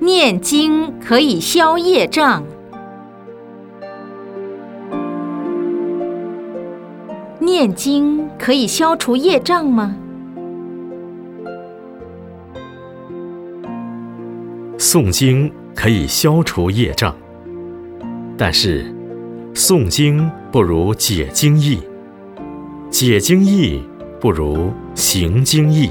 念经可以消业障。念经可以消除业障吗？诵经可以消除业障。但是诵经不如解经意解经意不如行经意